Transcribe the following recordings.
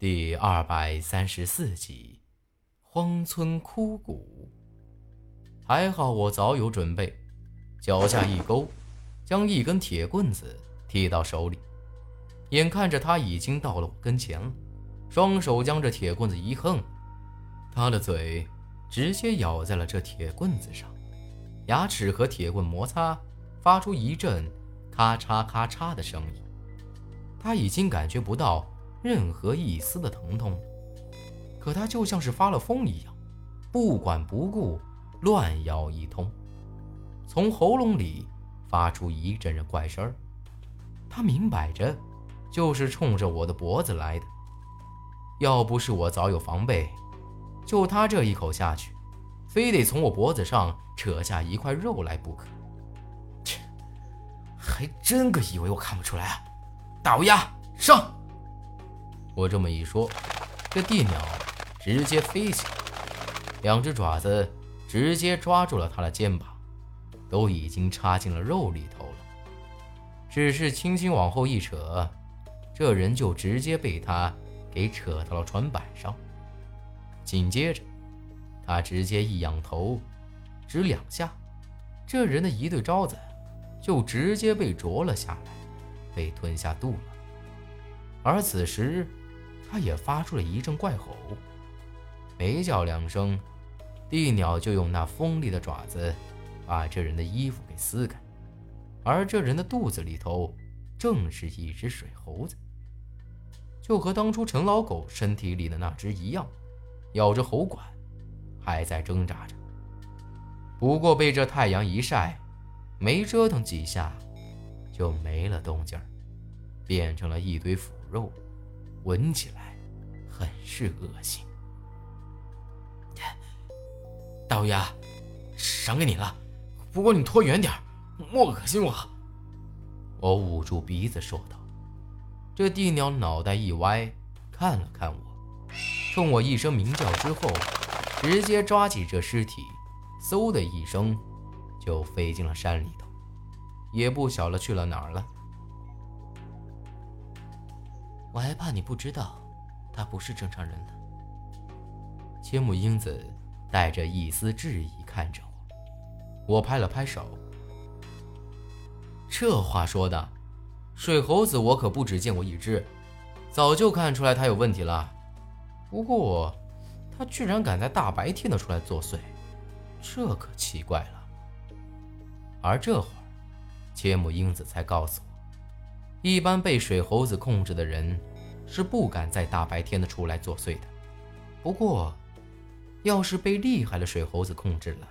第二百三十四集，荒村枯骨。还好我早有准备，脚下一勾，将一根铁棍子踢到手里。眼看着他已经到了我跟前了，双手将这铁棍子一横，他的嘴直接咬在了这铁棍子上，牙齿和铁棍摩擦，发出一阵咔嚓咔嚓的声音。他已经感觉不到任何一丝的疼痛，可他就像是发了疯一样，不管不顾，乱咬一通，从喉咙里发出一阵阵怪声儿。他明摆着就是冲着我的脖子来的，要不是我早有防备，就他这一口下去，非得从我脖子上扯下一块肉来不可。切，还真个以为我看不出来啊！大乌鸦上！我这么一说，这地鸟直接飞起来，两只爪子直接抓住了他的肩膀，都已经插进了肉里头了。只是轻轻往后一扯，这人就直接被他给扯到了船板上。紧接着，他直接一仰头，只两下，这人的一对招子就直接被啄了下来。被吞下肚了，而此时，他也发出了一阵怪吼，没叫两声，地鸟就用那锋利的爪子把这人的衣服给撕开，而这人的肚子里头正是一只水猴子，就和当初陈老狗身体里的那只一样，咬着喉管，还在挣扎着，不过被这太阳一晒，没折腾几下。就没了动静变成了一堆腐肉，闻起来很是恶心。大乌鸦，赏给你了，不过你拖远点莫恶心我。我捂住鼻子说道。这地鸟脑袋一歪，看了看我，冲我一声鸣叫之后，直接抓起这尸体，嗖的一声就飞进了山里头。也不晓得去了哪儿了。我还怕你不知道，他不是正常人呢。千木英子带着一丝质疑看着我，我拍了拍手。这话说的，水猴子我可不只见过一只，早就看出来他有问题了。不过，他居然敢在大白天的出来作祟，这可奇怪了。而这会儿。千木英子才告诉我，一般被水猴子控制的人是不敢在大白天的出来作祟的。不过，要是被厉害的水猴子控制了，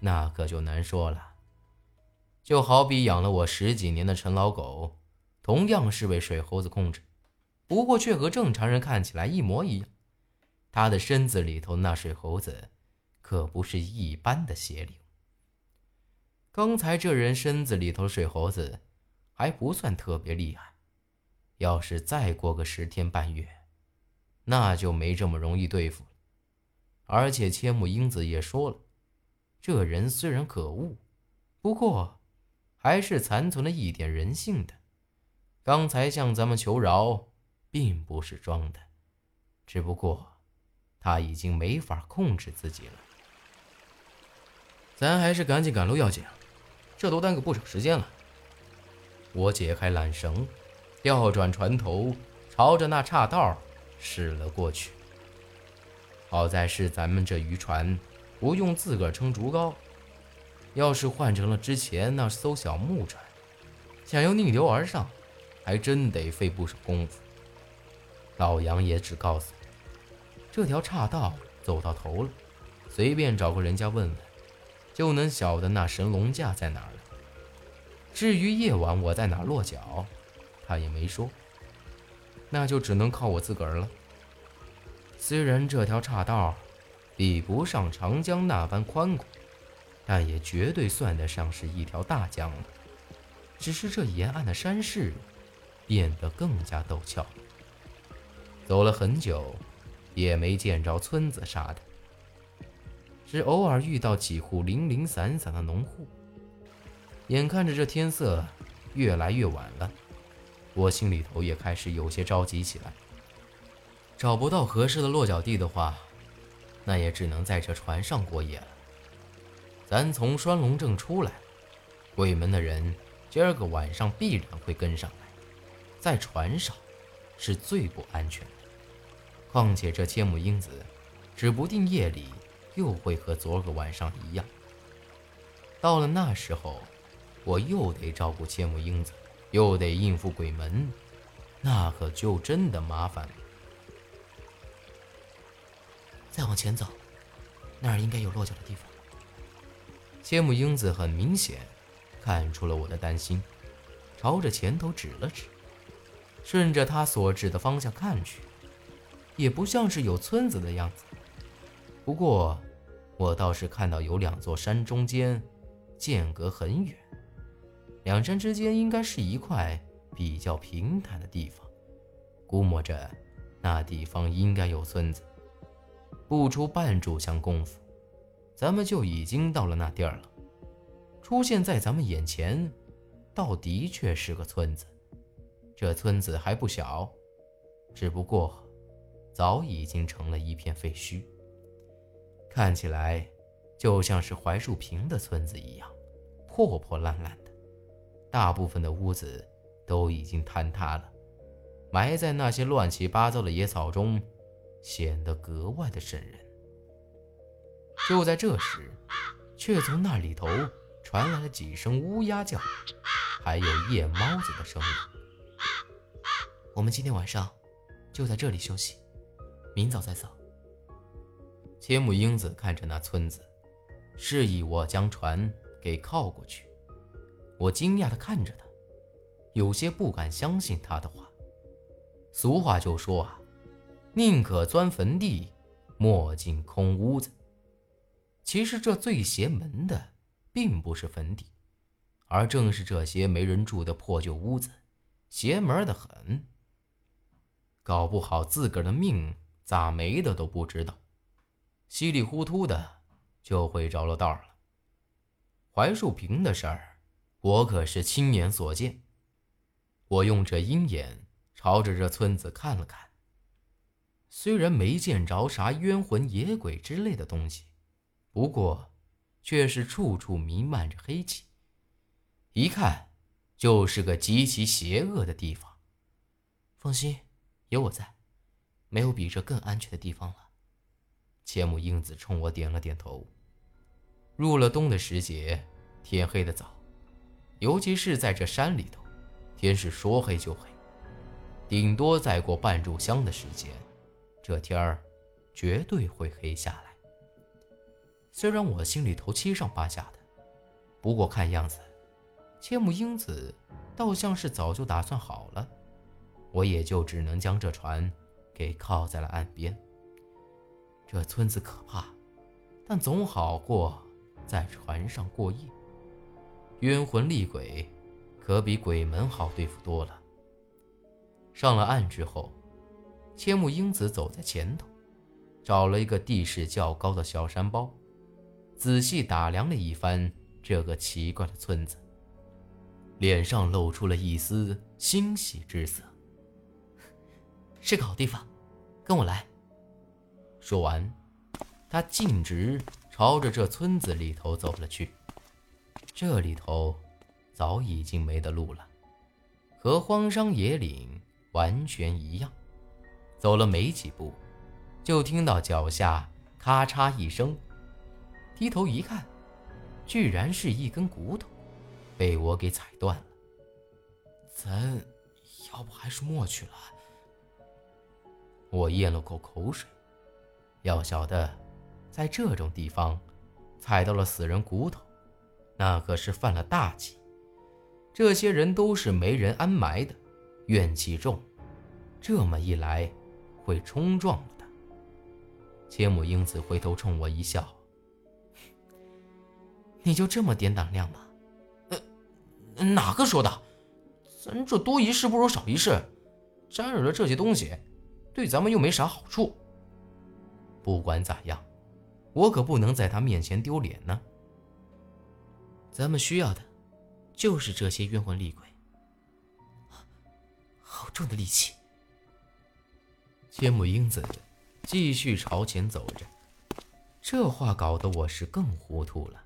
那可就难说了。就好比养了我十几年的陈老狗，同样是被水猴子控制，不过却和正常人看起来一模一样。他的身子里头那水猴子，可不是一般的邪灵。刚才这人身子里头水猴子还不算特别厉害，要是再过个十天半月，那就没这么容易对付了。而且千木英子也说了，这人虽然可恶，不过还是残存了一点人性的。刚才向咱们求饶，并不是装的，只不过他已经没法控制自己了。咱还是赶紧赶路要紧。这都耽搁不少时间了。我解开缆绳，调转船头，朝着那岔道驶了过去。好在是咱们这渔船不用自个儿撑竹篙，要是换成了之前那艘小木船，想要逆流而上，还真得费不少功夫。老杨也只告诉我，这条岔道走到头了，随便找个人家问问。就能晓得那神龙架在哪儿。至于夜晚我在哪落脚，他也没说。那就只能靠我自个儿了。虽然这条岔道比不上长江那般宽广，但也绝对算得上是一条大江了。只是这沿岸的山势变得更加陡峭。走了很久，也没见着村子啥的。只偶尔遇到几户零零散散的农户。眼看着这天色越来越晚了，我心里头也开始有些着急起来。找不到合适的落脚地的话，那也只能在这船上过夜了。咱从双龙镇出来，鬼门的人今儿个晚上必然会跟上来，在船上是最不安全的。况且这千木英子，指不定夜里又会和昨个晚上一样。到了那时候，我又得照顾千木英子，又得应付鬼门，那可就真的麻烦了。再往前走，那儿应该有落脚的地方。千木英子很明显看出了我的担心，朝着前头指了指。顺着他所指的方向看去，也不像是有村子的样子。不过，我倒是看到有两座山中间间隔很远，两山之间应该是一块比较平坦的地方，估摸着那地方应该有村子。不出半炷香功夫，咱们就已经到了那地儿了。出现在咱们眼前，倒的确是个村子。这村子还不小，只不过早已经成了一片废墟，看起来就像是槐树坪的村子一样，破破烂烂的。大部分的屋子都已经坍塌了，埋在那些乱七八糟的野草中，显得格外的瘆人。就在这时，却从那里头传来了几声乌鸦叫，还有夜猫子的声音。我们今天晚上就在这里休息，明早再走。千木英子看着那村子，示意我将船给靠过去。我惊讶地看着他，有些不敢相信他的话。俗话就说啊，宁可钻坟地，莫进空屋子。其实这最邪门的，并不是坟地，而正是这些没人住的破旧屋子，邪门的很。搞不好自个儿的命咋没的都不知道，稀里糊涂的就会着了道了。槐树坪的事儿，我可是亲眼所见。我用这鹰眼朝着这村子看了看，虽然没见着啥冤魂野鬼之类的东西，不过却是处处弥漫着黑气，一看就是个极其邪恶的地方。放心。有我在，没有比这更安全的地方了。千木英子冲我点了点头。入了冬的时节，天黑的早，尤其是在这山里头，天是说黑就黑。顶多再过半炷香的时间，这天儿绝对会黑下来。虽然我心里头七上八下的，不过看样子，千木英子倒像是早就打算好了。我也就只能将这船给靠在了岸边。这村子可怕，但总好过在船上过夜。冤魂厉鬼可比鬼门好对付多了。上了岸之后，千木英子走在前头，找了一个地势较高的小山包，仔细打量了一番这个奇怪的村子，脸上露出了一丝欣喜之色。是个好地方，跟我来。说完，他径直朝着这村子里头走了去。这里头早已经没得路了，和荒山野岭完全一样。走了没几步，就听到脚下咔嚓一声，低头一看，居然是一根骨头，被我给踩断了。咱要不还是莫去了。我咽了口口水，要晓得，在这种地方踩到了死人骨头，那可是犯了大忌。这些人都是没人安埋的，怨气重，这么一来会冲撞了的。千木英子回头冲我一笑：“你就这么点胆量吗？”“呃，哪个说的？咱这多一事不如少一事，沾惹了这些东西。”对咱们又没啥好处。不管咋样，我可不能在他面前丢脸呢。咱们需要的，就是这些冤魂厉鬼。好重的力气！千木英子继续朝前走着，这话搞得我是更糊涂了。